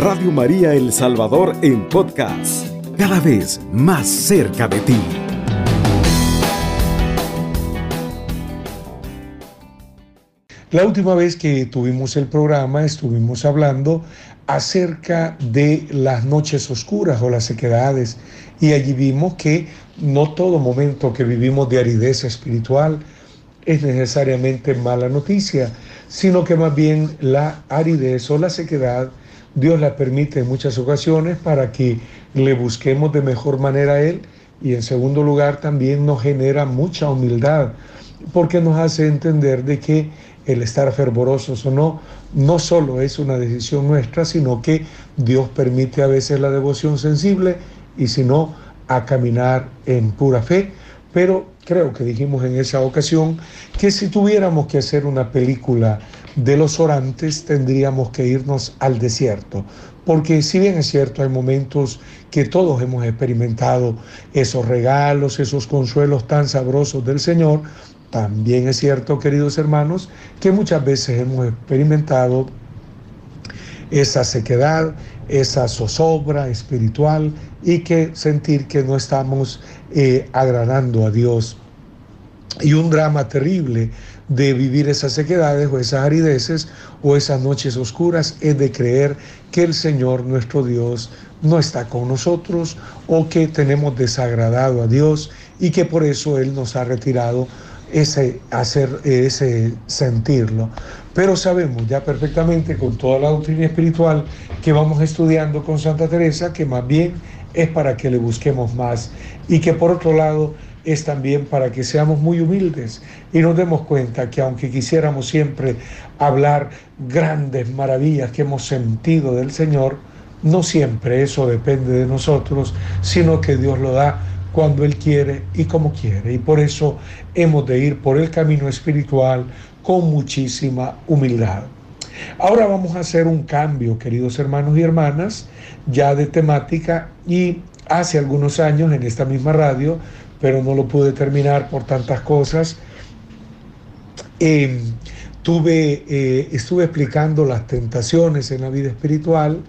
Radio María El Salvador en podcast, cada vez más cerca de ti. La última vez que tuvimos el programa estuvimos hablando acerca de las noches oscuras o las sequedades y allí vimos que no todo momento que vivimos de aridez espiritual es necesariamente mala noticia, sino que más bien la aridez o la sequedad Dios la permite en muchas ocasiones para que le busquemos de mejor manera a Él y en segundo lugar también nos genera mucha humildad porque nos hace entender de que el estar fervorosos o no, no solo es una decisión nuestra, sino que Dios permite a veces la devoción sensible y si no, a caminar en pura fe. Pero creo que dijimos en esa ocasión que si tuviéramos que hacer una película de los orantes tendríamos que irnos al desierto, porque si bien es cierto, hay momentos que todos hemos experimentado esos regalos, esos consuelos tan sabrosos del Señor, también es cierto, queridos hermanos, que muchas veces hemos experimentado esa sequedad, esa zozobra espiritual y que sentir que no estamos eh, agradando a Dios. Y un drama terrible de vivir esas sequedades o esas arideces o esas noches oscuras es de creer que el Señor nuestro Dios no está con nosotros o que tenemos desagradado a Dios y que por eso Él nos ha retirado ese hacer ese sentirlo. Pero sabemos ya perfectamente con toda la doctrina espiritual que vamos estudiando con Santa Teresa que más bien es para que le busquemos más y que por otro lado es también para que seamos muy humildes y nos demos cuenta que aunque quisiéramos siempre hablar grandes maravillas que hemos sentido del Señor, no siempre eso depende de nosotros, sino que Dios lo da cuando Él quiere y como quiere. Y por eso hemos de ir por el camino espiritual con muchísima humildad. Ahora vamos a hacer un cambio, queridos hermanos y hermanas, ya de temática y hace algunos años en esta misma radio pero no lo pude terminar por tantas cosas. Em, tuve, eh, estuve explicando las tentaciones en la vida espiritual,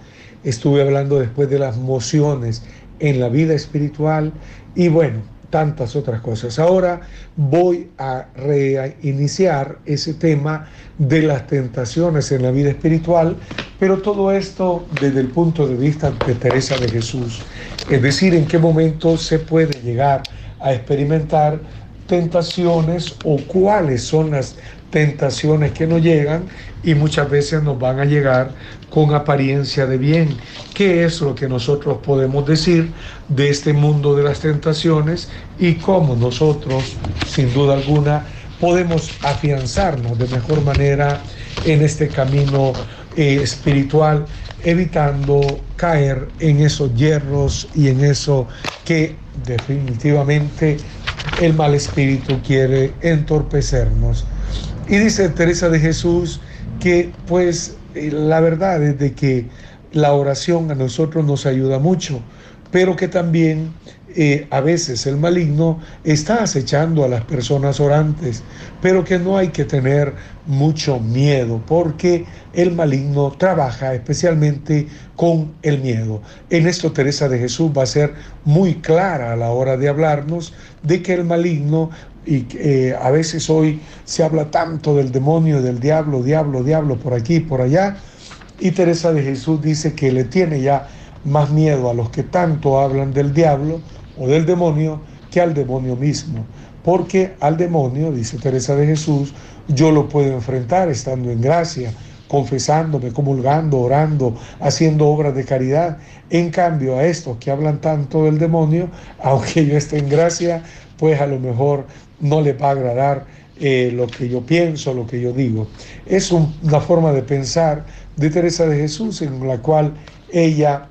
estuve hablando después de las mociones en la vida espiritual y bueno, tantas otras cosas. Ahora voy a reiniciar ese tema de las tentaciones en la vida espiritual, pero todo esto desde el punto de vista de Teresa de Jesús, es decir, en qué momento se puede llegar a experimentar tentaciones o cuáles son las tentaciones que nos llegan y muchas veces nos van a llegar con apariencia de bien. ¿Qué es lo que nosotros podemos decir de este mundo de las tentaciones y cómo nosotros, sin duda alguna, podemos afianzarnos de mejor manera en este camino eh, espiritual, evitando caer en esos hierros y en eso que definitivamente el mal espíritu quiere entorpecernos. Y dice Teresa de Jesús que pues eh, la verdad es de que la oración a nosotros nos ayuda mucho, pero que también eh, a veces el maligno está acechando a las personas orantes, pero que no hay que tener mucho miedo, porque el maligno trabaja especialmente con el miedo. En esto Teresa de Jesús va a ser muy clara a la hora de hablarnos de que el maligno y eh, a veces hoy se habla tanto del demonio, del diablo, diablo, diablo, por aquí, por allá, y Teresa de Jesús dice que le tiene ya más miedo a los que tanto hablan del diablo o del demonio que al demonio mismo. Porque al demonio, dice Teresa de Jesús, yo lo puedo enfrentar estando en gracia, confesándome, comulgando, orando, haciendo obras de caridad. En cambio, a estos que hablan tanto del demonio, aunque yo esté en gracia, pues a lo mejor no les va a agradar eh, lo que yo pienso, lo que yo digo. Es una forma de pensar de Teresa de Jesús en la cual ella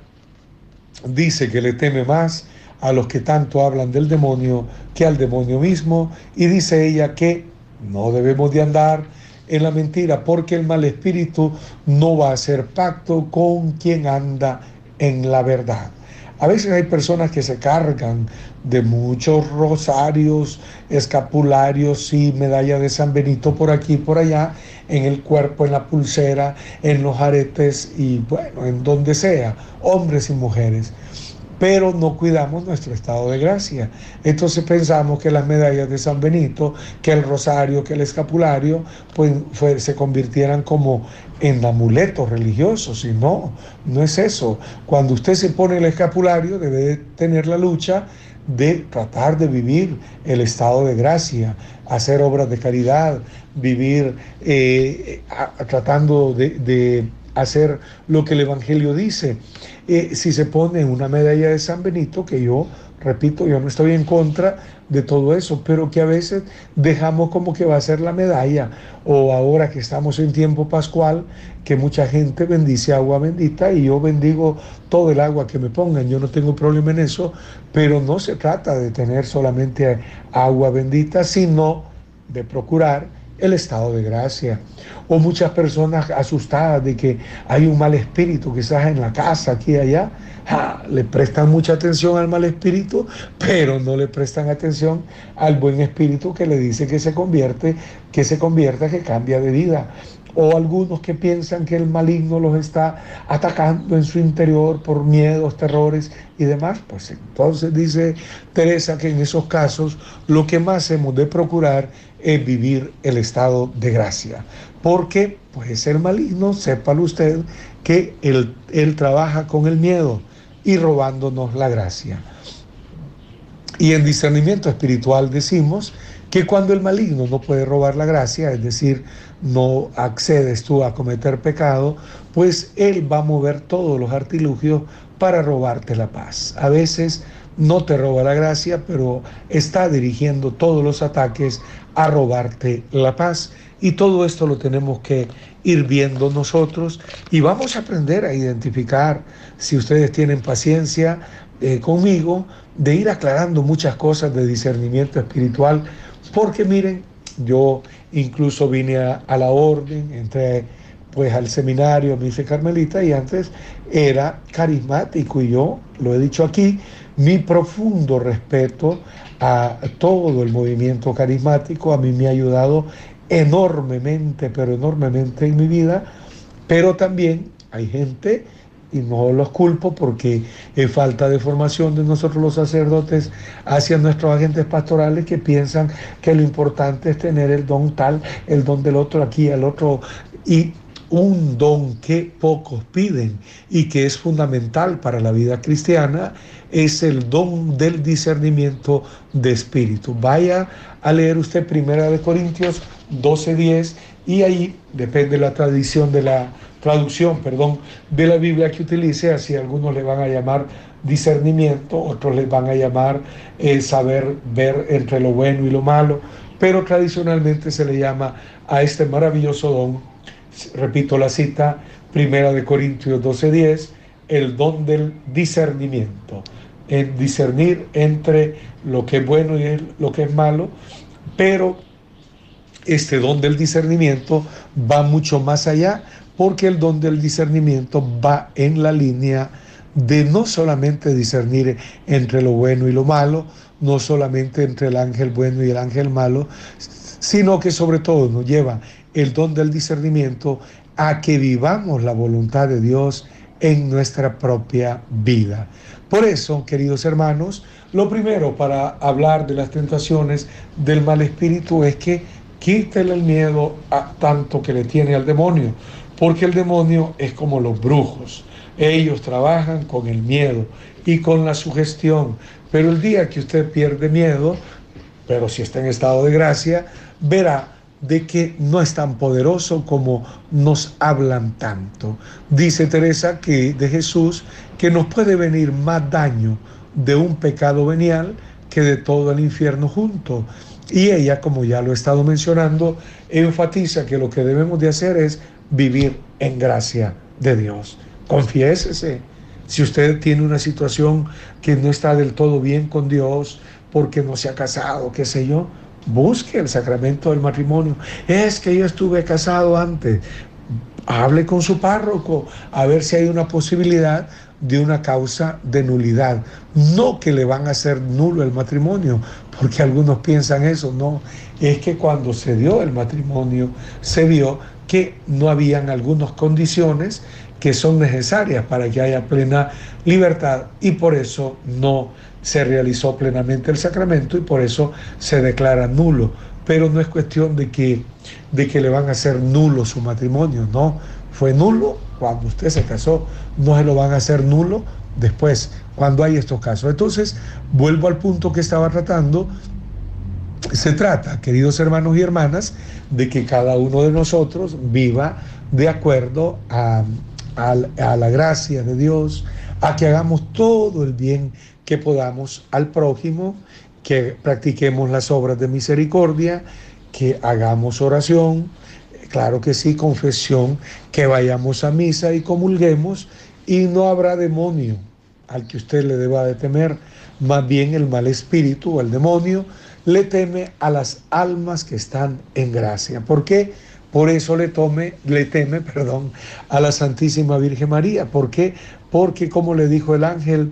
dice que le teme más a los que tanto hablan del demonio que al demonio mismo y dice ella que no debemos de andar en la mentira porque el mal espíritu no va a hacer pacto con quien anda en la verdad. A veces hay personas que se cargan de muchos rosarios, escapularios y medalla de San Benito por aquí y por allá, en el cuerpo, en la pulsera, en los aretes y bueno, en donde sea, hombres y mujeres pero no cuidamos nuestro estado de gracia. Entonces pensamos que las medallas de San Benito, que el rosario, que el escapulario, pues se convirtieran como en amuletos religiosos, y no, no es eso. Cuando usted se pone el escapulario debe tener la lucha de tratar de vivir el estado de gracia, hacer obras de caridad, vivir eh, tratando de hacer lo que el Evangelio dice. Eh, si se pone una medalla de San Benito, que yo, repito, yo no estoy en contra de todo eso, pero que a veces dejamos como que va a ser la medalla, o ahora que estamos en tiempo pascual, que mucha gente bendice agua bendita y yo bendigo todo el agua que me pongan, yo no tengo problema en eso, pero no se trata de tener solamente agua bendita, sino de procurar el estado de gracia. O muchas personas asustadas de que hay un mal espíritu quizás en la casa, aquí y allá, le prestan mucha atención al mal espíritu, pero no le prestan atención al buen espíritu que le dice que se convierte, que se convierta, que cambia de vida. O algunos que piensan que el maligno los está atacando en su interior por miedos, terrores y demás, pues entonces dice Teresa que en esos casos lo que más hemos de procurar es vivir el estado de gracia. Porque, pues el maligno, sépalo usted, que él, él trabaja con el miedo y robándonos la gracia. Y en discernimiento espiritual decimos que cuando el maligno no puede robar la gracia, es decir, no accedes tú a cometer pecado, pues él va a mover todos los artilugios para robarte la paz. A veces no te roba la gracia, pero está dirigiendo todos los ataques a robarte la paz. Y todo esto lo tenemos que ir viendo nosotros y vamos a aprender a identificar, si ustedes tienen paciencia eh, conmigo, de ir aclarando muchas cosas de discernimiento espiritual, porque miren, yo incluso vine a, la orden, entré pues al seminario, me hice carmelita y antes era carismático y yo, lo he dicho aquí, mi profundo respeto a todo el movimiento carismático, a mí me ha ayudado enormemente, pero enormemente en mi vida, pero también hay gente, y no los culpo porque es falta de formación de nosotros los sacerdotes hacia nuestros agentes pastorales que piensan que lo importante es tener el don tal, el don del otro aquí, el otro, y un don que pocos piden y que es fundamental para la vida cristiana es el don del discernimiento de espíritu. Vaya a leer usted Primera de Corintios 12:10 y ahí depende la tradición de la traducción, perdón, de la Biblia que utilice, así algunos le van a llamar discernimiento, otros les van a llamar eh, saber ver entre lo bueno y lo malo, pero tradicionalmente se le llama a este maravilloso don repito la cita, primera de Corintios 12:10, el don del discernimiento, en discernir entre lo que es bueno y lo que es malo, pero este don del discernimiento va mucho más allá, porque el don del discernimiento va en la línea de no solamente discernir entre lo bueno y lo malo, no solamente entre el ángel bueno y el ángel malo, sino que sobre todo nos lleva el don del discernimiento a que vivamos la voluntad de Dios en nuestra propia vida. Por eso, queridos hermanos, lo primero para hablar de las tentaciones del mal espíritu es que quítele el miedo a tanto que le tiene al demonio, porque el demonio es como los brujos. Ellos trabajan con el miedo y con la sugestión, pero el día que usted pierde miedo, pero si está en estado de gracia, verá de que no es tan poderoso como nos hablan tanto. Dice Teresa que de Jesús que nos puede venir más daño de un pecado venial que de todo el infierno junto. Y ella, como ya lo he estado mencionando, enfatiza que lo que debemos de hacer es vivir en gracia de Dios. Confiésese. Si usted tiene una situación que no está del todo bien con Dios, porque no se ha casado, qué sé yo, busque el sacramento del matrimonio. Es que yo estuve casado antes. Hable con su párroco a ver si hay una posibilidad de una causa de nulidad. No que le van a hacer nulo el matrimonio, porque algunos piensan eso, no. Es que cuando se dio el matrimonio, se vio que no habían algunas condiciones que son necesarias para que haya plena libertad y por eso no se realizó plenamente el sacramento y por eso se declara nulo. Pero no es cuestión de que, de que le van a hacer nulo su matrimonio, no. Fue nulo cuando usted se casó, no se lo van a hacer nulo después, cuando hay estos casos. Entonces, vuelvo al punto que estaba tratando. Se trata, queridos hermanos y hermanas, de que cada uno de nosotros viva de acuerdo a, a la gracia de Dios, a que hagamos todo el bien que podamos al prójimo, que practiquemos las obras de misericordia, que hagamos oración, claro que sí, confesión, que vayamos a misa y comulguemos y no habrá demonio al que usted le deba de temer, más bien el mal espíritu o el demonio le teme a las almas que están en gracia. ¿Por qué? Por eso le, tome, le teme perdón, a la Santísima Virgen María. ¿Por qué? Porque como le dijo el ángel,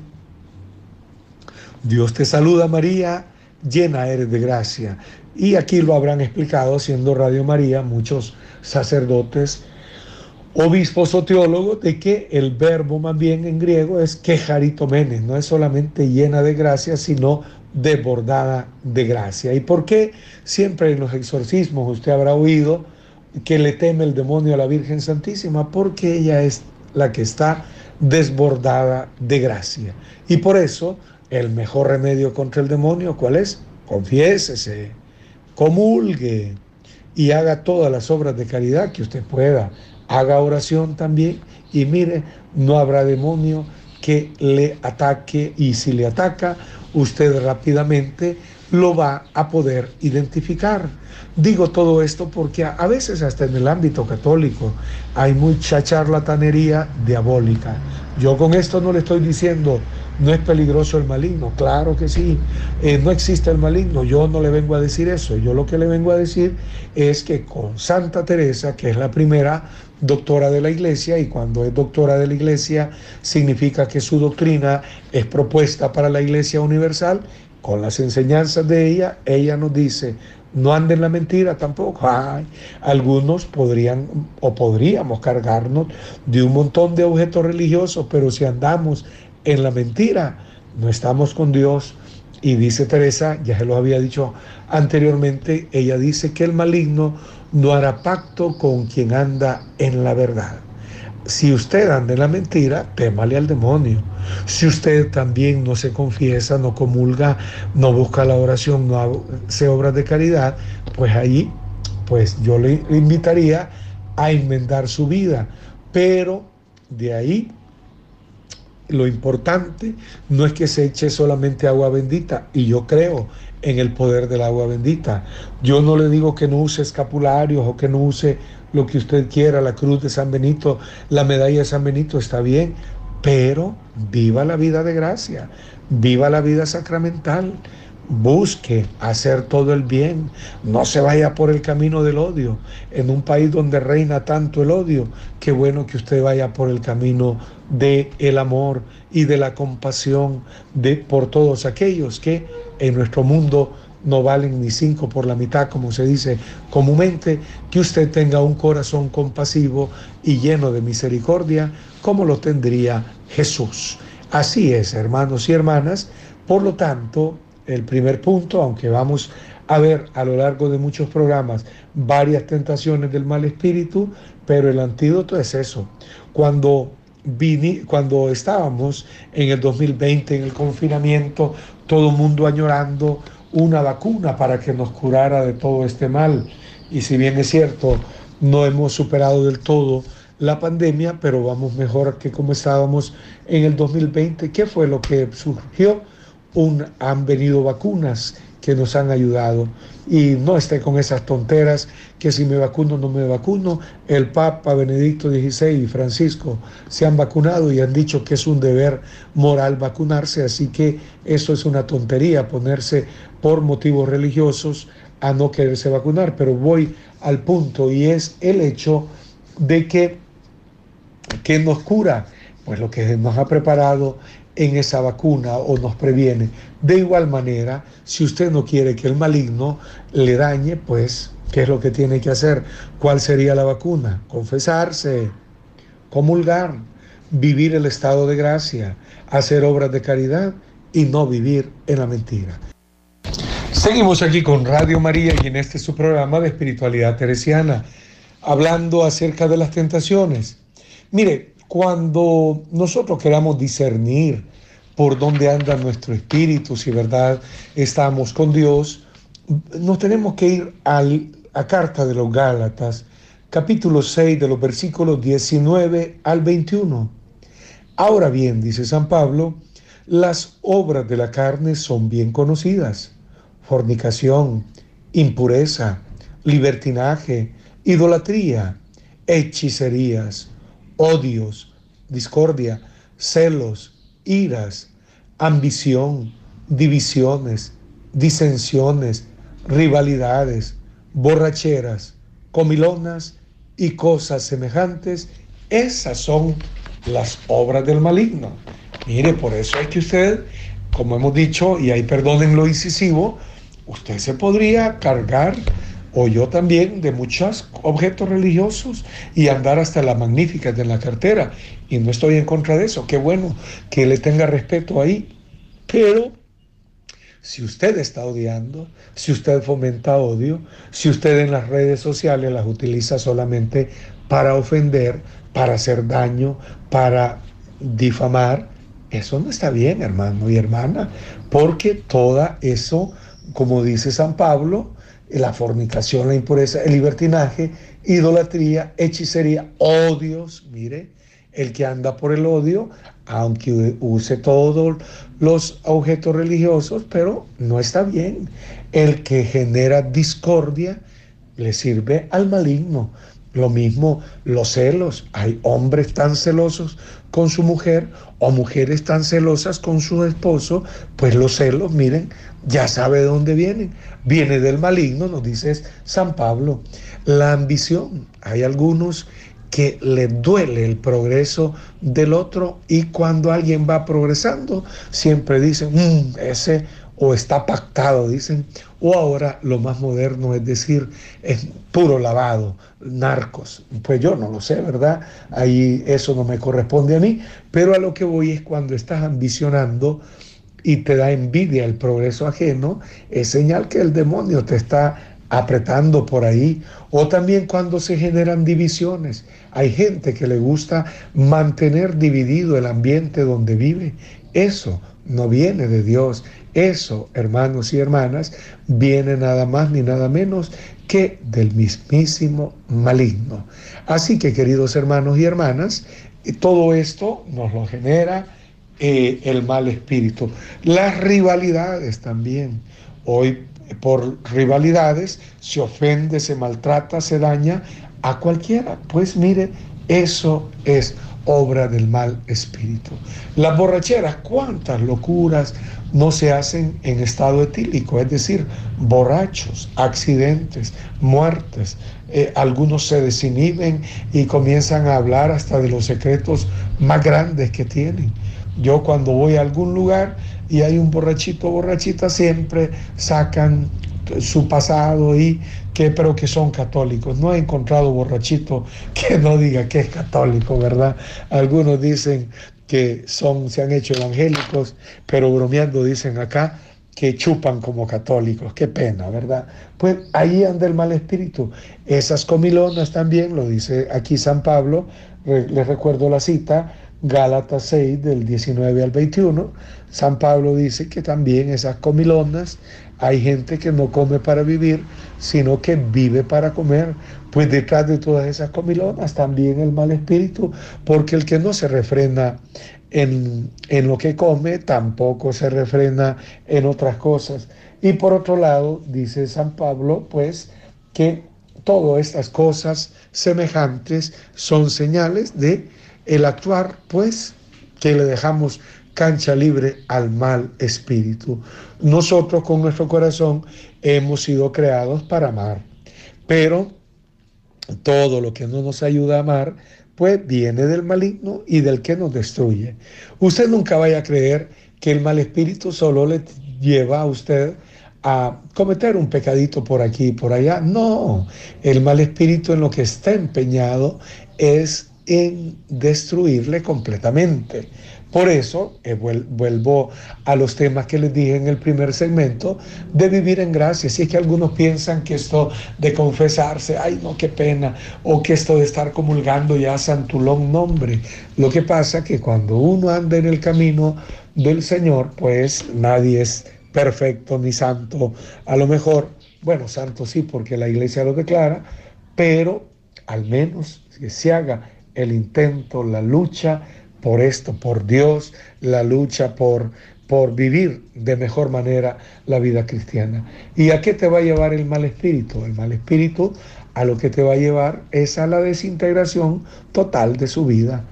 Dios te saluda María, llena eres de gracia. Y aquí lo habrán explicado, siendo Radio María, muchos sacerdotes, obispos o teólogos, de que el verbo más bien en griego es quejaritomenes, no es solamente llena de gracia, sino desbordada de gracia. ¿Y por qué siempre en los exorcismos usted habrá oído que le teme el demonio a la Virgen Santísima? Porque ella es la que está desbordada de gracia. Y por eso el mejor remedio contra el demonio, ¿cuál es? Confiésese, comulgue y haga todas las obras de caridad que usted pueda. Haga oración también y mire, no habrá demonio que le ataque y si le ataca, usted rápidamente lo va a poder identificar. Digo todo esto porque a, veces hasta en el ámbito católico hay mucha charlatanería diabólica. Yo con esto no le estoy diciendo no es peligroso el maligno, claro que sí. Eh, no existe el maligno, yo no le vengo a decir eso. Yo lo que le vengo a decir es que con Santa Teresa, que es la primera doctora de la iglesia, y cuando es doctora de la iglesia significa que su doctrina es propuesta para la iglesia universal, con las enseñanzas de ella, ella nos dice, no anden la mentira tampoco. Ay, algunos podrían o podríamos cargarnos de un montón de objetos religiosos, pero si andamos en la mentira, no estamos con Dios. Y dice Teresa, ya se lo había dicho anteriormente, ella dice que el maligno no hará pacto con quien anda en la verdad. Si usted anda en la mentira, témale al demonio. Si usted también no se confiesa, no comulga, no busca la oración, no hace obras de caridad, pues ahí, pues yo le invitaría a enmendar su vida. Pero de ahí lo importante no es que se eche solamente agua bendita, y yo creo en el poder del agua bendita. Yo no le digo que no use escapularios o que no use lo que usted quiera, la cruz de San Benito, la medalla de San Benito, está bien, pero viva la vida de gracia, viva la vida sacramental, busque hacer todo el bien, no se vaya por el camino del odio. En un país donde reina tanto el odio, qué bueno que usted vaya por el camino de el amor y de la compasión de por todos aquellos que en nuestro mundo no valen ni cinco por la mitad, como se dice comúnmente, que usted tenga un corazón compasivo y lleno de misericordia, como lo tendría Jesús. Así es, hermanos y hermanas. Por lo tanto, el primer punto, aunque vamos a ver a lo largo de muchos programas varias tentaciones del mal espíritu, pero el antídoto es eso. Cuando, cuando estábamos en el 2020, en el confinamiento, todo el mundo añorando una vacuna para que nos curara de todo este mal. Y si bien es cierto, no hemos superado del todo la pandemia, pero vamos mejor que como estábamos en el 2020. ¿Qué fue lo que surgió? Han venido vacunas que nos han ayudado. Y no esté con esas tonteras que si me vacuno no me vacuno. El Papa Benedicto XVI y Francisco se han vacunado y han dicho que es un deber moral vacunarse, así que eso es una tontería, ponerse por motivos religiosos a no quererse vacunar. Pero voy al punto y es el hecho de que, que nos cura pues lo que nos ha preparado en esa vacuna o nos previene. De igual manera, si usted no quiere que el maligno le dañe, pues, ¿qué es lo que tiene que hacer? ¿Cuál sería la vacuna? Confesarse, comulgar, vivir el estado de gracia, hacer obras de caridad y no vivir en la mentira. Seguimos aquí con Radio María y en este su programa de espiritualidad teresiana, hablando acerca de las tentaciones. Mire, cuando nosotros queramos discernir por dónde anda nuestro espíritu, si verdad estamos con Dios, nos tenemos que ir a Carta de los Gálatas, capítulo 6 de los versículos 19 al 21. Ahora bien, dice San Pablo, las obras de la carne son bien conocidas. Fornicación, impureza, libertinaje, idolatría, hechicerías, odios, discordia, celos, iras, ambición, divisiones, disensiones, rivalidades, borracheras, comilonas y cosas semejantes, esas son las obras del maligno. Mire, por eso hay que usted, como hemos dicho, y ahí perdonen lo incisivo, usted se podría cargar o yo también de muchos objetos religiosos y andar hasta la magnífica de la cartera. Y no estoy en contra de eso. Qué bueno que le tenga respeto ahí. Pero si usted está odiando, si usted fomenta odio, si usted en las redes sociales las utiliza solamente para ofender, para hacer daño, para difamar, eso no está bien, hermano y hermana, porque todo eso, como dice San Pablo, la fornicación, la impureza, el libertinaje, idolatría, hechicería, odios, mire, el que anda por el odio, aunque use todos los objetos religiosos, pero no está bien. El que genera discordia le sirve al maligno. Lo mismo los celos. Hay hombres tan celosos con su mujer o mujeres tan celosas con su esposo, pues los celos, miren, ya sabe de dónde vienen. Viene del maligno, nos dice San Pablo. La ambición. Hay algunos que le duele el progreso del otro y cuando alguien va progresando, siempre dicen, mm, ese o está pactado, dicen, o ahora lo más moderno es decir, es puro lavado, narcos. Pues yo no lo sé, ¿verdad? Ahí eso no me corresponde a mí, pero a lo que voy es cuando estás ambicionando y te da envidia el progreso ajeno, es señal que el demonio te está apretando por ahí, o también cuando se generan divisiones. Hay gente que le gusta mantener dividido el ambiente donde vive. Eso no viene de Dios. Eso, hermanos y hermanas, viene nada más ni nada menos que del mismísimo maligno. Así que, queridos hermanos y hermanas, todo esto nos lo genera eh, el mal espíritu. Las rivalidades también. Hoy por rivalidades se ofende, se maltrata, se daña a cualquiera. Pues mire, eso es obra del mal espíritu. Las borracheras, cuántas locuras no se hacen en estado etílico, es decir, borrachos, accidentes, muertes. Eh, algunos se desinhiben y comienzan a hablar hasta de los secretos más grandes que tienen. Yo cuando voy a algún lugar y hay un borrachito, borrachita, siempre sacan su pasado y que pero que son católicos. No he encontrado borrachito que no diga que es católico, ¿verdad? Algunos dicen que son se han hecho evangélicos, pero bromeando dicen acá que chupan como católicos. Qué pena, ¿verdad? Pues ahí anda el mal espíritu. Esas comilonas también, lo dice aquí San Pablo, les recuerdo la cita, Gálatas 6 del 19 al 21, San Pablo dice que también esas comilonas, hay gente que no come para vivir, sino que vive para comer. Pues detrás de todas esas comilonas también el mal espíritu, porque el que no se refrena en, en lo que come, tampoco se refrena en otras cosas. Y por otro lado, dice San Pablo, pues que todas estas cosas semejantes son señales de el actuar, pues, que le dejamos cancha libre al mal espíritu. Nosotros con nuestro corazón hemos sido creados para amar, pero todo lo que no nos ayuda a amar pues viene del maligno y del que nos destruye. Usted nunca vaya a creer que el mal espíritu solo le lleva a usted a cometer un pecadito por aquí y por allá. No, el mal espíritu en lo que está empeñado es en destruirle completamente. Por eso eh, vuelvo a los temas que les dije en el primer segmento de vivir en gracia. Si es que algunos piensan que esto de confesarse, ay no, qué pena, o que esto de estar comulgando ya santulón nombre. Lo que pasa que cuando uno anda en el camino del Señor, pues nadie es perfecto ni santo. A lo mejor, bueno, santo sí, porque la iglesia lo declara, pero al menos que se haga el intento, la lucha por esto, por Dios, la lucha por, por vivir de mejor manera la vida cristiana. ¿Y a qué te va a llevar el mal espíritu? El mal espíritu a lo que te va a llevar es a la desintegración total de su vida.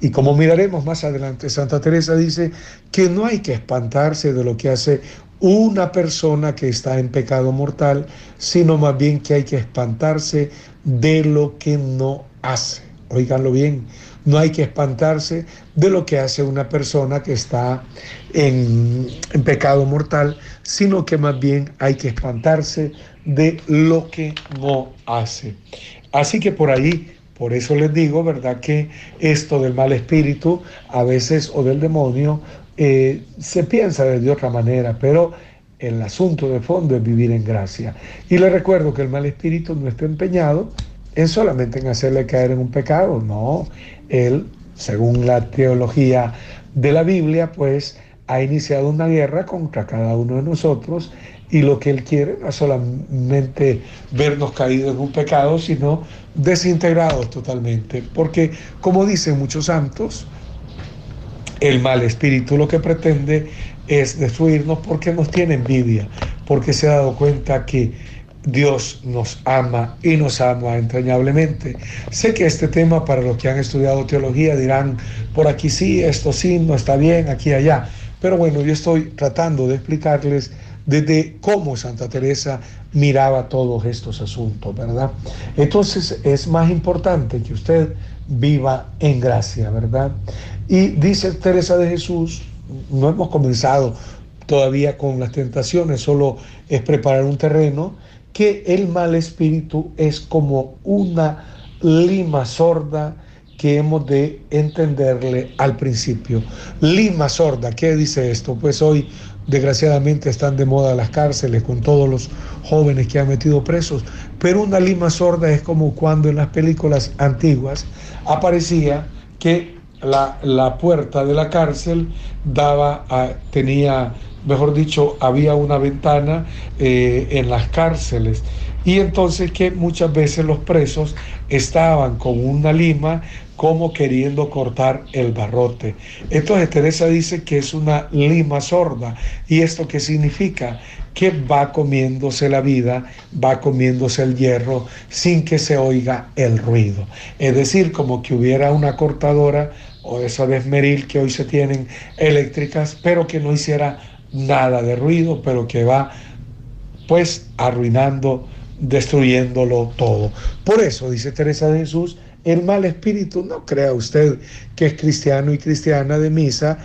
Y como miraremos más adelante, Santa Teresa dice que no hay que espantarse de lo que hace una persona que está en pecado mortal, sino más bien que hay que espantarse de lo que no hace. Oiganlo bien, no hay que espantarse de lo que hace una persona que está en, pecado mortal, sino que más bien hay que espantarse de lo que no hace. Así que por ahí, por eso les digo, ¿verdad? Que esto del mal espíritu a veces o del demonio eh, se piensa de otra manera, pero el asunto de fondo es vivir en gracia. Y le recuerdo que el mal espíritu no está empeñado en solamente en hacerle caer en un pecado, no, él, según la teología de la Biblia, pues ha iniciado una guerra contra cada uno de nosotros y lo que él quiere no es solamente vernos caídos en un pecado, sino desintegrados totalmente, porque como dicen muchos santos, el mal espíritu lo que pretende es destruirnos porque nos tiene envidia, porque se ha dado cuenta que Dios nos ama y nos ama entrañablemente. Sé que este tema para los que han estudiado teología dirán, por aquí sí, esto sí, no está bien, aquí allá. Pero bueno, yo estoy tratando de explicarles desde cómo Santa Teresa miraba todos estos asuntos, ¿verdad? Entonces es más importante que usted viva en gracia, ¿verdad? Y dice Teresa de Jesús, no hemos comenzado todavía con las tentaciones, solo es preparar un terreno que el mal espíritu es como una lima sorda que hemos de entenderle al principio. Lima sorda, ¿qué dice esto? Pues hoy desgraciadamente están de moda las cárceles con todos los jóvenes que han metido presos, pero una lima sorda es como cuando en las películas antiguas aparecía que la, la puerta de la cárcel daba a, tenía mejor dicho, había una ventana eh, en las cárceles. Y entonces que muchas veces los presos estaban con una lima como queriendo cortar el barrote. Entonces Teresa dice que es una lima sorda. ¿Y esto qué significa? Que va comiéndose la vida, va comiéndose el hierro sin que se oiga el ruido. Es decir, como que hubiera una cortadora o esa de esmeril que hoy se tienen eléctricas, pero que no hiciera nada de ruido, pero que va pues arruinando, destruyéndolo todo. Por eso, dice Teresa de Jesús, el mal espíritu, no crea usted que es cristiano y cristiana de misa,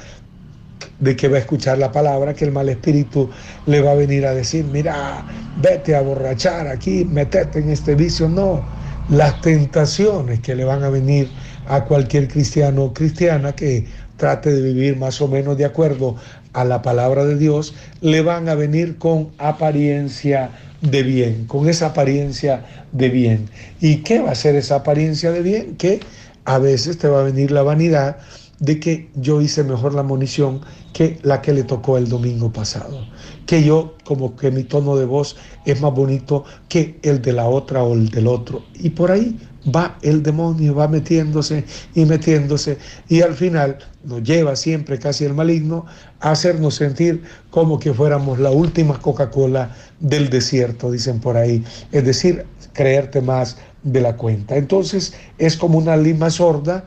de que va a escuchar la palabra, que el mal espíritu le va a venir a decir, mira, vete a borrachar aquí, metete en este vicio. No, las tentaciones que le van a venir a cualquier cristiano o cristiana que trate de vivir más o menos de acuerdo a la palabra de Dios, le van a venir con apariencia de bien, con esa apariencia de bien. ¿Y qué va a ser esa apariencia de bien? Que a veces te va a venir la vanidad de que yo hice mejor la munición que la que le tocó el domingo pasado. Que yo, como que mi tono de voz es más bonito que el de la otra o el del otro. Y por ahí va el demonio, va metiéndose y metiéndose. Y al final nos lleva siempre casi el maligno a hacernos sentir como que fuéramos la última Coca-Cola del desierto, dicen por ahí. Es decir, creerte más de la cuenta. Entonces es como una lima sorda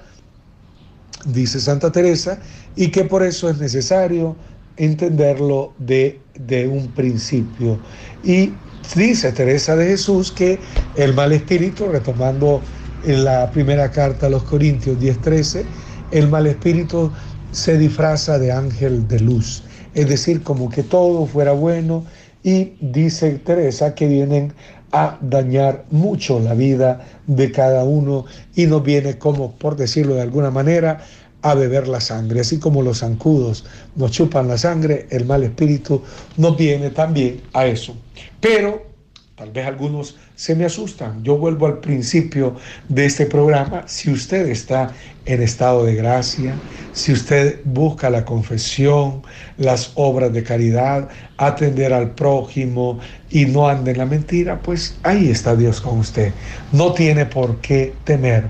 dice Santa Teresa, y que por eso es necesario entenderlo de, de un principio. Y dice Teresa de Jesús que el mal espíritu, retomando la primera carta a los Corintios 10:13, el mal espíritu se disfraza de ángel de luz, es decir, como que todo fuera bueno. Y dice Teresa que vienen a dañar mucho la vida de cada uno y nos viene como, por decirlo de alguna manera, a beber la sangre. Así como los zancudos nos chupan la sangre, el mal espíritu nos viene también a eso. Pero Tal vez algunos se me asustan. Yo vuelvo al principio de este programa. Si usted está en estado de gracia, si usted busca la confesión, las obras de caridad, atender al prójimo y no ande en la mentira, pues ahí está Dios con usted. No tiene por qué temer.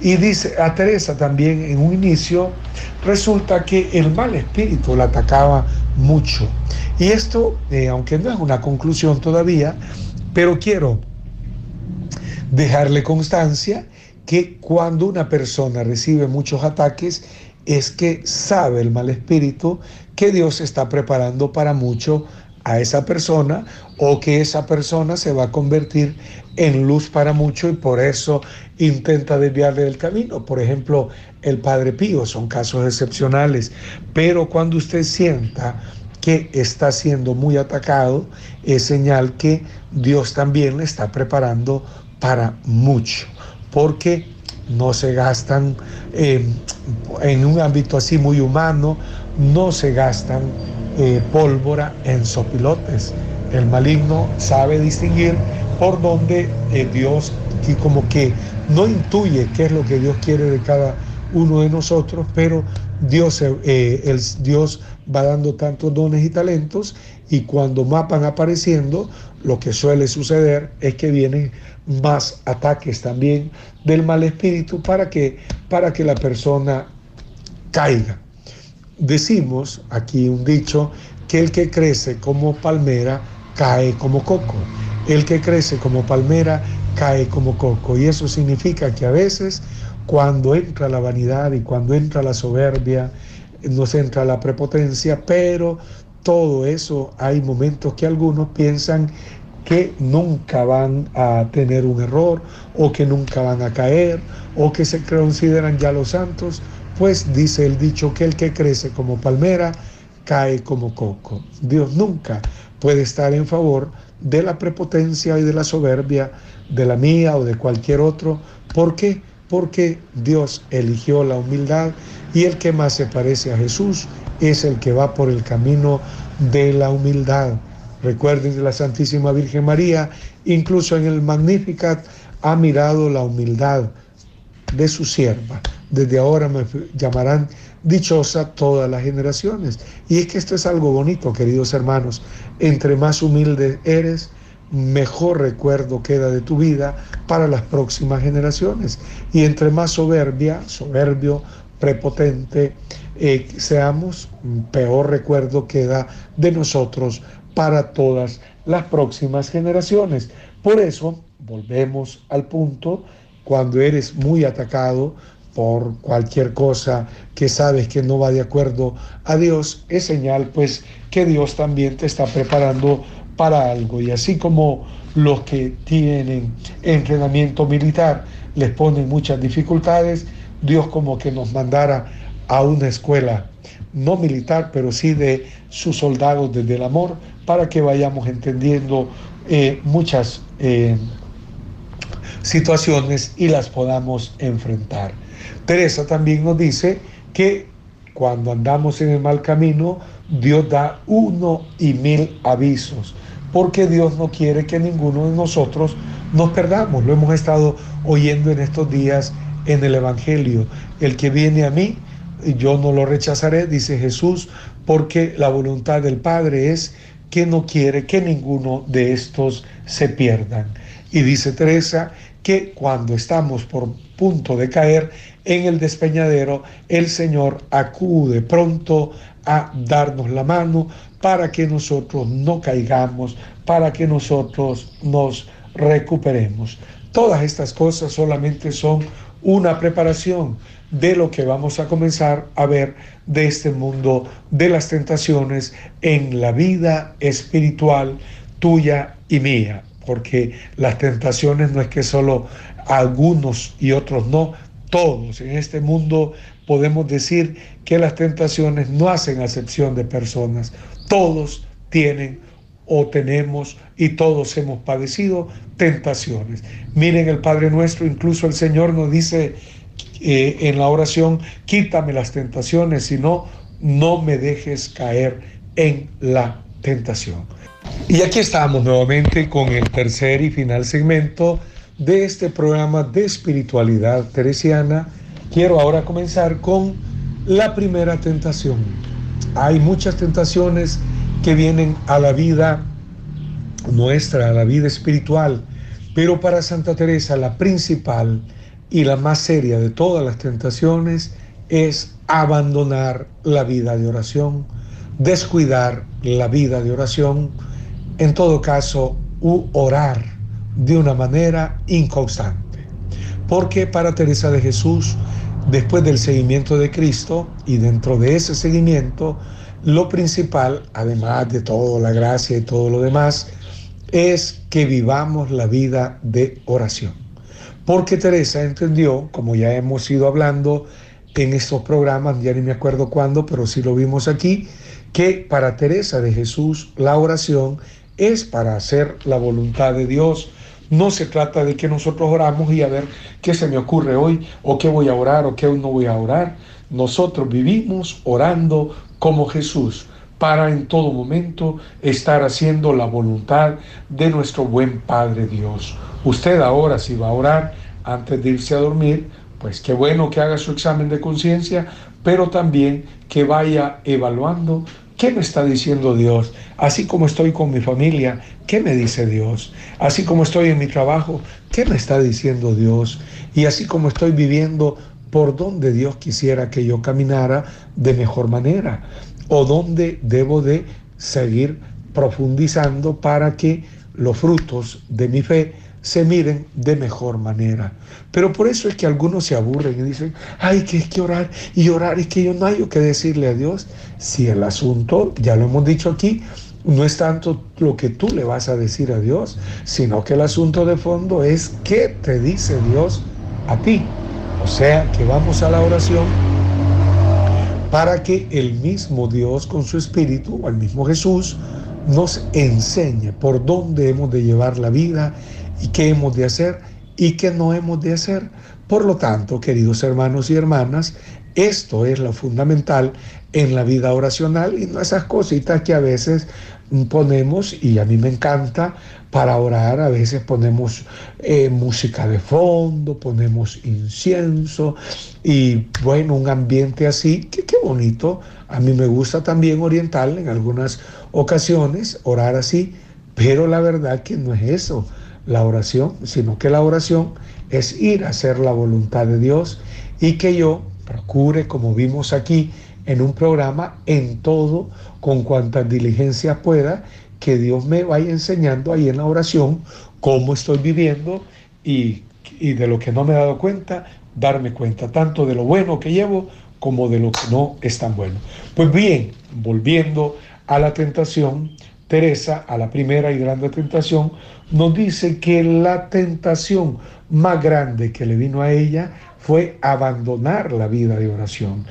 Y dice a Teresa también en un inicio, resulta que el mal espíritu la atacaba mucho. Y esto, eh, aunque no es una conclusión todavía, pero quiero dejarle constancia que cuando una persona recibe muchos ataques es que sabe el mal espíritu que Dios está preparando para mucho a esa persona o que esa persona se va a convertir en luz para mucho y por eso intenta desviarle del camino. Por ejemplo, el Padre Pío son casos excepcionales, pero cuando usted sienta que está siendo muy atacado, es señal que Dios también le está preparando para mucho, porque no se gastan eh, en un ámbito así muy humano, no se gastan eh, pólvora en sopilotes. El maligno sabe distinguir por donde eh, Dios, y como que no intuye qué es lo que Dios quiere de cada uno de nosotros, pero Dios, el, Dios va dando tantos dones y talentos y cuando más van apareciendo, lo que suele suceder es que vienen más ataques también del mal espíritu para que, para que la persona caiga. Decimos aquí un dicho que el que crece como palmera cae como coco. El que crece como palmera cae como coco. Y eso significa que a veces cuando entra la vanidad y cuando entra la soberbia, nos entra la prepotencia, pero todo eso hay momentos que algunos piensan que nunca van a tener un error o que nunca van a caer o que se consideran ya los santos, pues dice el dicho que el que crece como palmera cae como coco. Dios nunca puede estar en favor de la prepotencia y de la soberbia de la mía o de cualquier otro. ¿Por qué? Porque Dios eligió la humildad y el que más se parece a Jesús es el que va por el camino de la humildad. Recuerden que la Santísima Virgen María, incluso en el Magnificat, ha mirado la humildad de su sierva. Desde ahora me llamarán dichosa todas las generaciones. Y es que esto es algo bonito, queridos hermanos. Entre más humilde eres, mejor recuerdo queda de tu vida para las próximas generaciones. Y entre más soberbia, soberbio, prepotente eh, seamos, peor recuerdo queda de nosotros para todas las próximas generaciones. Por eso, volvemos al punto, cuando eres muy atacado por cualquier cosa que sabes que no va de acuerdo a Dios, es señal pues que Dios también te está preparando para algo. Y así como los que tienen entrenamiento militar les ponen muchas dificultades, Dios como que nos mandara a una escuela, no militar, pero sí de sus soldados desde el amor, para que vayamos entendiendo eh, muchas eh, situaciones y las podamos enfrentar. Teresa también nos dice que cuando andamos en el mal camino, Dios da uno y mil avisos, porque Dios no quiere que ninguno de nosotros nos perdamos. Lo hemos estado oyendo en estos días en el Evangelio. El que viene a mí, yo no lo rechazaré, dice Jesús, porque la voluntad del Padre es que no quiere que ninguno de estos se pierdan. Y dice Teresa que cuando estamos por punto de caer en el despeñadero, el Señor acude pronto a darnos la mano para que nosotros no caigamos, para que nosotros nos recuperemos. Todas estas cosas solamente son una preparación de lo que vamos a comenzar a ver de este mundo de las tentaciones en la vida espiritual tuya y mía, porque las tentaciones no es que solo algunos y otros no. Todos en este mundo podemos decir que las tentaciones no hacen acepción de personas. Todos tienen o tenemos y todos hemos padecido tentaciones. Miren el Padre nuestro, incluso el Señor nos dice eh, en la oración, quítame las tentaciones, si no, no me dejes caer en la tentación. Y aquí estamos nuevamente con el tercer y final segmento de este programa de espiritualidad teresiana. Quiero ahora comenzar con la primera tentación. Hay muchas tentaciones que vienen a la vida nuestra, a la vida espiritual, pero para Santa Teresa la principal y la más seria de todas las tentaciones es abandonar la vida de oración, descuidar la vida de oración, en todo caso, orar de una manera inconstante. Porque para Teresa de Jesús, después del seguimiento de Cristo y dentro de ese seguimiento, lo principal, además de toda la gracia y todo lo demás, es que vivamos la vida de oración. Porque Teresa entendió, como ya hemos ido hablando en estos programas, ya ni me acuerdo cuándo, pero sí lo vimos aquí, que para Teresa de Jesús la oración es para hacer la voluntad de Dios. No se trata de que nosotros oramos y a ver qué se me ocurre hoy, o qué voy a orar, o qué no voy a orar. Nosotros vivimos orando como Jesús para en todo momento estar haciendo la voluntad de nuestro buen Padre Dios. Usted ahora si va a orar antes de irse a dormir, pues qué bueno que haga su examen de conciencia, pero también que vaya evaluando ¿Qué me está diciendo Dios? Así como estoy con mi familia, ¿qué me dice Dios? Así como estoy en mi trabajo, ¿qué me está diciendo Dios? Y así como estoy viviendo, ¿por dónde Dios quisiera que yo caminara de mejor manera? ¿O dónde debo de seguir profundizando para que los frutos de mi fe se miren de mejor manera. Pero por eso es que algunos se aburren y dicen, ay, que es que orar y orar y que yo no hay que decirle a Dios. Si el asunto, ya lo hemos dicho aquí, no es tanto lo que tú le vas a decir a Dios, sino que el asunto de fondo es qué te dice Dios a ti. O sea, que vamos a la oración para que el mismo Dios con su Espíritu, o el mismo Jesús, nos enseñe por dónde hemos de llevar la vida y qué hemos de hacer y qué no hemos de hacer. Por lo tanto, queridos hermanos y hermanas, esto es lo fundamental en la vida oracional y no esas cositas que a veces ponemos, y a mí me encanta, para orar a veces ponemos eh, música de fondo, ponemos incienso y bueno, un ambiente así, que qué bonito. A mí me gusta también oriental en algunas ocasiones, orar así, pero la verdad que no es eso la oración, sino que la oración es ir a hacer la voluntad de Dios y que yo procure, como vimos aquí en un programa, en todo, con cuantas diligencias pueda, que Dios me vaya enseñando ahí en la oración cómo estoy viviendo y, y de lo que no me he dado cuenta, darme cuenta tanto de lo bueno que llevo como de lo que no es tan bueno. Pues bien, volviendo a la tentación, Teresa, a la primera y grande tentación, nos dice que la tentación más grande que le vino a ella fue abandonar la vida de oración.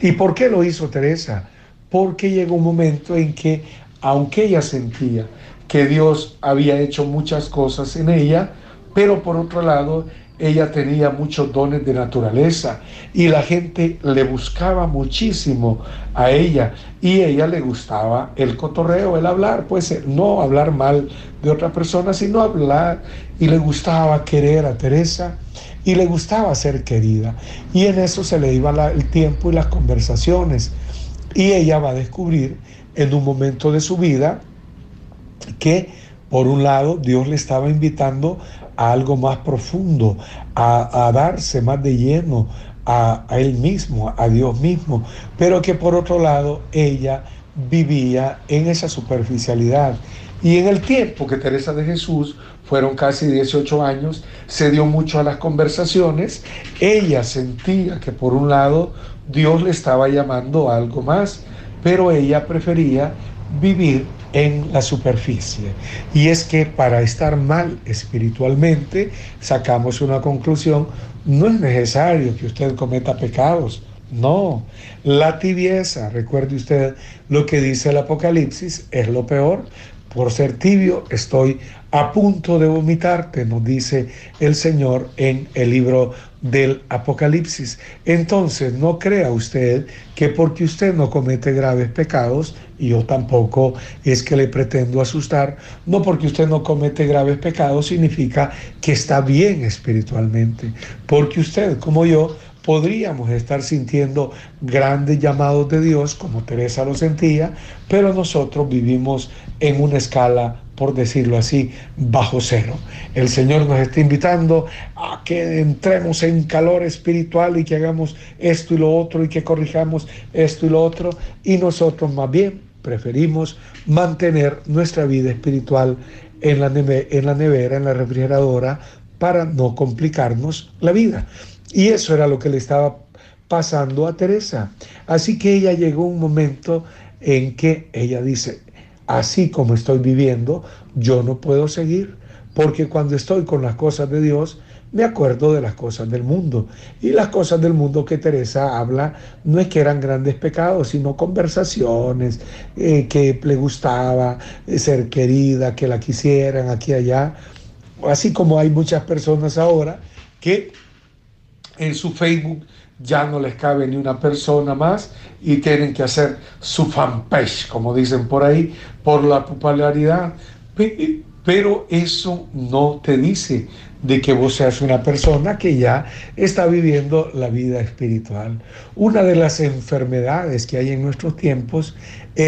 ¿Y por qué lo hizo Teresa? Porque llegó un momento en que, aunque ella sentía que Dios había hecho muchas cosas en ella, pero por otro lado, ella tenía muchos dones de naturaleza y la gente le buscaba muchísimo a ella y ella le gustaba el cotorreo, el hablar, pues eh, no hablar mal de otra persona, sino hablar y le gustaba querer a Teresa y le gustaba ser querida. Y en eso se le iba el tiempo y las conversaciones. Y ella va a descubrir en un momento de su vida que por un lado Dios le estaba invitando a algo más profundo, a, darse más de lleno a, a, él mismo, a Dios mismo, pero que por otro lado ella vivía en esa superficialidad. Y en el tiempo que Teresa de Jesús, fueron casi 18 años, se dio mucho a las conversaciones, ella sentía que por un lado Dios le estaba llamando a algo más, pero ella prefería vivir en la superficie. Y es que para estar mal espiritualmente, sacamos una conclusión, no es necesario que usted cometa pecados. No, la tibieza, recuerde usted lo que dice el Apocalipsis, es lo peor. Por ser tibio estoy a punto de vomitarte, nos dice el Señor en el libro del Apocalipsis. Entonces, no crea usted que porque usted no comete graves pecados, y yo tampoco es que le pretendo asustar, no porque usted no comete graves pecados significa que está bien espiritualmente, porque usted como yo podríamos estar sintiendo grandes llamados de Dios, como Teresa lo sentía, pero nosotros vivimos en una escala por decirlo así, bajo cero. El Señor nos está invitando a que entremos en calor espiritual y que hagamos esto y lo otro y que corrijamos esto y lo otro y nosotros más bien preferimos mantener nuestra vida espiritual en la, en la nevera, en la refrigeradora, para no complicarnos la vida. Y eso era lo que le estaba pasando a Teresa. Así que ella llegó un momento en que ella dice, así como estoy viviendo, yo no puedo seguir, porque cuando estoy con las cosas de Dios, me acuerdo de las cosas del mundo. Y las cosas del mundo que Teresa habla no es que eran grandes pecados, sino conversaciones, eh, que le gustaba eh, ser querida, que la quisieran aquí y allá. Así como hay muchas personas ahora que en su Facebook ya no les cabe ni una persona más y tienen que hacer su fanpage, como dicen por ahí, por la popularidad. Pero eso no te dice de que vos seas una persona que ya está viviendo la vida espiritual. Una de las enfermedades que hay en nuestros tiempos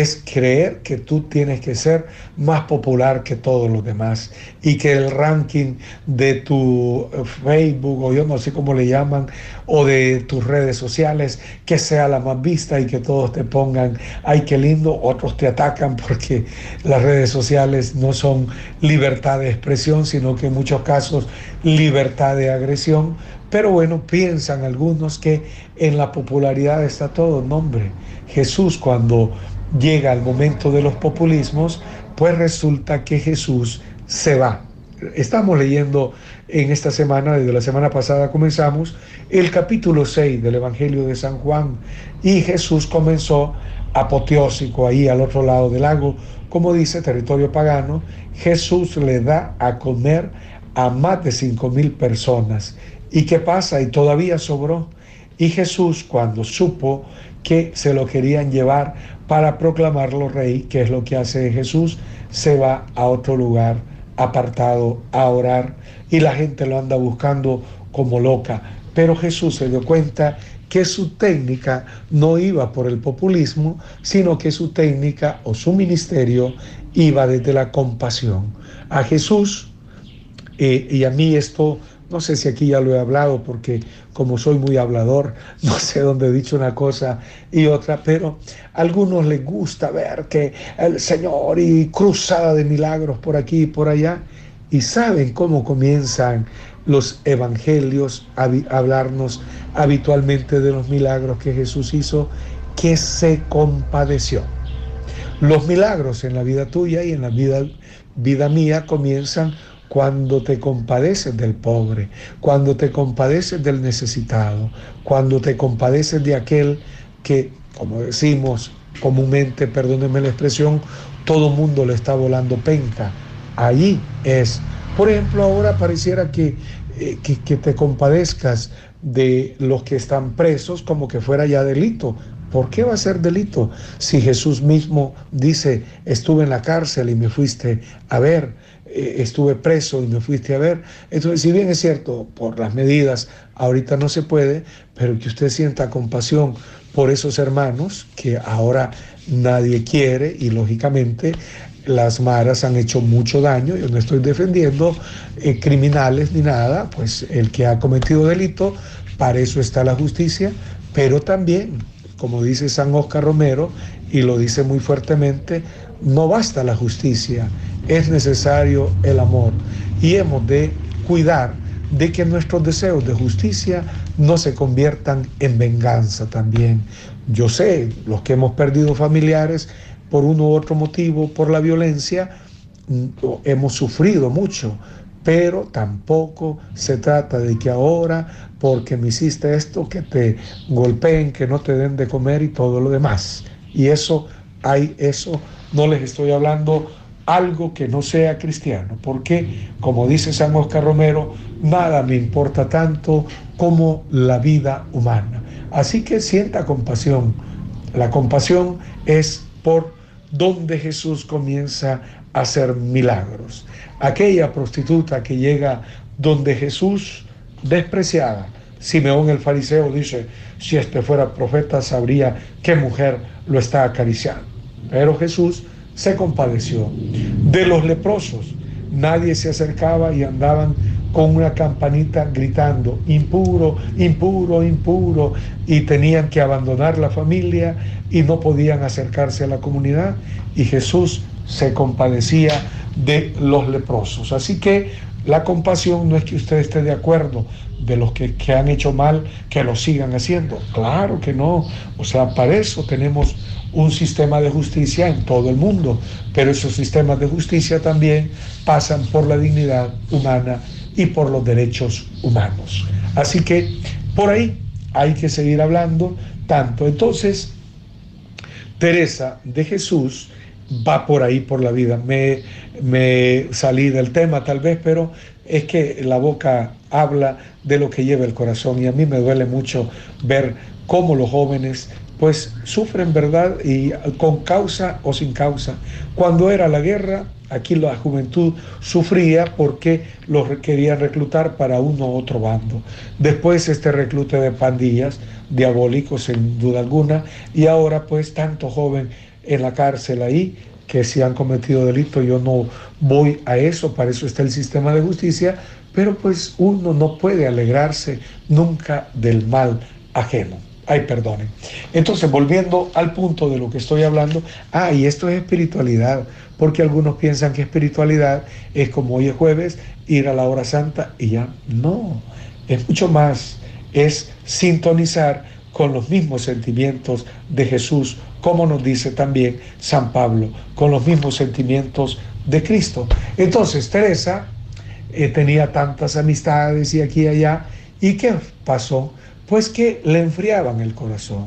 es creer que tú tienes que ser más popular que todos los demás y que el ranking de tu Facebook o yo no sé cómo le llaman o de tus redes sociales que sea la más vista y que todos te pongan ay qué lindo otros te atacan porque las redes sociales no son libertad de expresión sino que en muchos casos libertad de agresión. Pero bueno piensan algunos que en la popularidad está todo nombre Jesús cuando llega el momento de los populismos, pues resulta que Jesús se va. Estamos leyendo en esta semana, desde la semana pasada comenzamos, el capítulo 6 del Evangelio de San Juan y Jesús comenzó apoteósico ahí al otro lado del lago, como dice territorio pagano, Jesús le da a comer a más de cinco mil personas. ¿Y qué pasa? Y todavía sobró. Y Jesús cuando supo que se lo querían llevar para proclamarlo rey, que es lo que hace Jesús, se va a otro lugar apartado a orar y la gente lo anda buscando como loca. Pero Jesús se dio cuenta que su técnica no iba por el populismo, sino que su técnica o su ministerio iba desde la compasión. A Jesús, eh, y a mí esto no sé si aquí ya lo he hablado porque como soy muy hablador, no sé dónde he dicho una cosa y otra, pero a algunos les gusta ver que el Señor y cruzada de milagros por aquí y por allá y saben cómo comienzan los evangelios a hablarnos habitualmente de los milagros que Jesús hizo, que se compadeció. Los milagros en la vida tuya y en la vida, vida mía comienzan cuando te compadeces del pobre, cuando te compadeces del necesitado, cuando te compadeces de aquel que, como decimos comúnmente, perdónenme la expresión, todo mundo le está volando penca. Allí es. Por ejemplo, ahora pareciera que, eh, que, que te compadezcas de los que están presos como que fuera ya delito. ¿Por qué va a ser delito si Jesús mismo dice, estuve en la cárcel y me fuiste a ver? Eh, estuve preso y me fuiste a ver. Entonces, si bien es cierto, por las medidas ahorita no se puede, pero que usted sienta compasión por esos hermanos que ahora nadie quiere y lógicamente las maras han hecho mucho daño, yo no estoy defendiendo eh, criminales ni nada, pues el que ha cometido delito, para eso está la justicia, pero también, como dice San Oscar Romero, y lo dice muy fuertemente, no basta la justicia, es necesario el amor y hemos de cuidar de que nuestros deseos de justicia no se conviertan en venganza también. Yo sé, los que hemos perdido familiares, por uno u otro motivo, por la violencia, hemos sufrido mucho, pero tampoco se trata de que ahora, porque me hiciste esto, que te golpeen, que no te den de comer y todo lo demás. Y eso, hay eso, no les estoy hablando algo que no sea cristiano, porque, como dice San Oscar Romero, nada me importa tanto como la vida humana. Así que sienta compasión. La compasión es por donde Jesús comienza a hacer milagros. Aquella prostituta que llega donde Jesús despreciada, Simeón el fariseo dice, si este fuera profeta sabría qué mujer lo está acariciando. Pero Jesús se compadeció. De los leprosos, nadie se acercaba y andaban con una campanita gritando, impuro, impuro, impuro, y tenían que abandonar la familia y no podían acercarse a la comunidad, y Jesús se compadecía de los leprosos. Así que la compasión no es que usted esté de acuerdo de los que, que han hecho mal, que lo sigan haciendo. Claro que no. O sea, para eso tenemos un sistema de justicia en todo el mundo, pero esos sistemas de justicia también pasan por la dignidad humana y por los derechos humanos. Así que por ahí hay que seguir hablando tanto. Entonces, Teresa de Jesús va por ahí por la vida. Me, me salí del tema tal vez, pero es que la boca habla de lo que lleva el corazón y a mí me duele mucho ver cómo los jóvenes pues sufren, ¿verdad? Y con causa o sin causa. Cuando era la guerra, aquí la juventud sufría porque los querían reclutar para uno u otro bando. Después este reclute de pandillas, diabólicos sin duda alguna, y ahora pues tanto joven en la cárcel ahí que si han cometido delito, yo no voy a eso, para eso está el sistema de justicia, pero pues uno no puede alegrarse nunca del mal ajeno. Ay, perdonen. Entonces, volviendo al punto de lo que estoy hablando, ah, y esto es espiritualidad, porque algunos piensan que espiritualidad es como hoy es jueves, ir a la hora santa y ya. No, es mucho más, es sintonizar con los mismos sentimientos de Jesús, como nos dice también San Pablo, con los mismos sentimientos de Cristo. Entonces, Teresa eh, tenía tantas amistades y aquí y allá, ¿y qué pasó? pues que le enfriaban el corazón.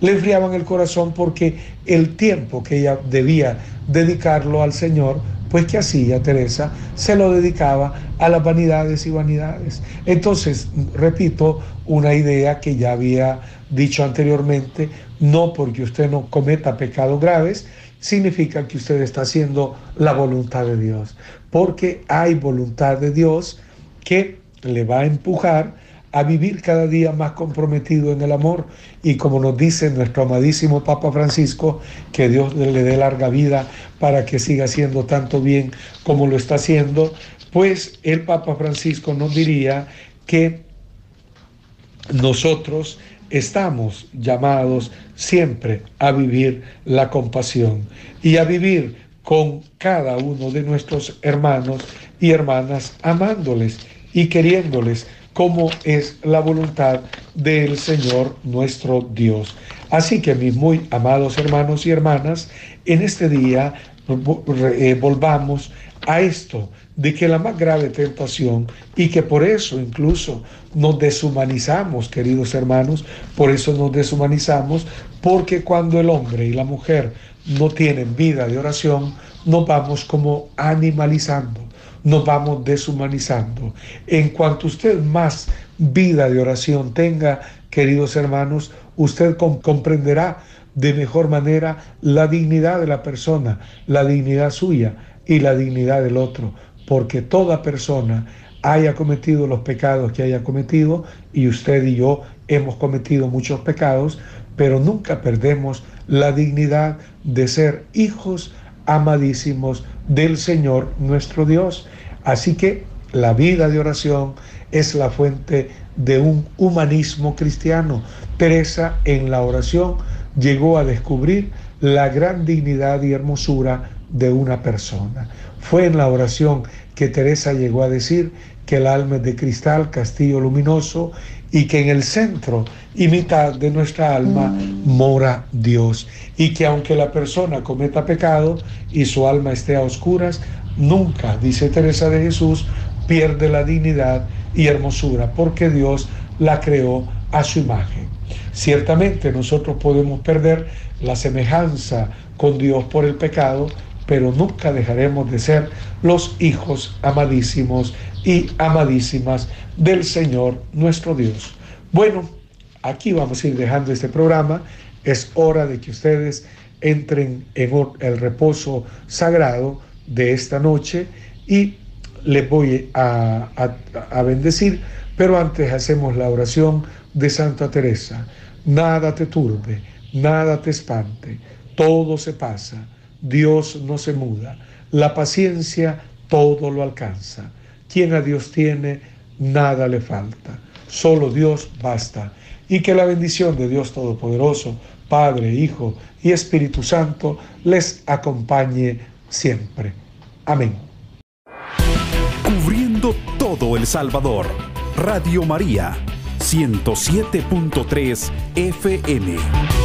Le enfriaban el corazón porque el tiempo que ella debía dedicarlo al Señor, pues que hacía Teresa, se lo dedicaba a las vanidades y vanidades. Entonces, repito, una idea que ya había dicho anteriormente, no porque usted no cometa pecados graves, significa que usted está haciendo la voluntad de Dios, porque hay voluntad de Dios que le va a empujar a vivir cada día más comprometido en el amor. Y como nos dice nuestro amadísimo Papa Francisco, que Dios le dé larga vida para que siga haciendo tanto bien como lo está haciendo, pues el Papa Francisco nos diría que nosotros estamos llamados siempre a vivir la compasión y a vivir con cada uno de nuestros hermanos y hermanas amándoles y queriéndoles como es la voluntad del Señor nuestro Dios. Así que mis muy amados hermanos y hermanas, en este día eh, volvamos a esto de que la más grave tentación y que por eso incluso nos deshumanizamos, queridos hermanos, por eso nos deshumanizamos, porque cuando el hombre y la mujer no tienen vida de oración, nos vamos como animalizando nos vamos deshumanizando. En cuanto usted más vida de oración tenga, queridos hermanos, usted comprenderá de mejor manera la dignidad de la persona, la dignidad suya y la dignidad del otro, porque toda persona haya cometido los pecados que haya cometido, y usted y yo hemos cometido muchos pecados, pero nunca perdemos la dignidad de ser hijos amadísimos del Señor nuestro Dios. Así que la vida de oración es la fuente de un humanismo cristiano. Teresa en la oración llegó a descubrir la gran dignidad y hermosura de una persona. Fue en la oración que Teresa llegó a decir que el alma es de cristal, castillo luminoso, y que en el centro y mitad de nuestra alma mora Dios y que aunque la persona cometa pecado y su alma esté a oscuras, nunca, dice Teresa de Jesús, pierde la dignidad y hermosura porque Dios la creó a su imagen. Ciertamente nosotros podemos perder la semejanza con Dios por el pecado, pero nunca dejaremos de ser los hijos amadísimos y amadísimas del Señor nuestro Dios. Bueno, aquí vamos a ir dejando este programa. Es hora de que ustedes entren en el reposo sagrado de esta noche y les voy a, a, bendecir, pero antes hacemos la oración de Santa Teresa. Nada te turbe, nada te espante, todo se pasa, Dios no se muda, la paciencia todo lo alcanza. Quien a Dios tiene, nada le falta. Solo Dios basta. Y que la bendición de Dios Todopoderoso, Padre, Hijo y Espíritu Santo les acompañe siempre. Amén. Cubriendo todo El Salvador. Radio María, 107.3 FM.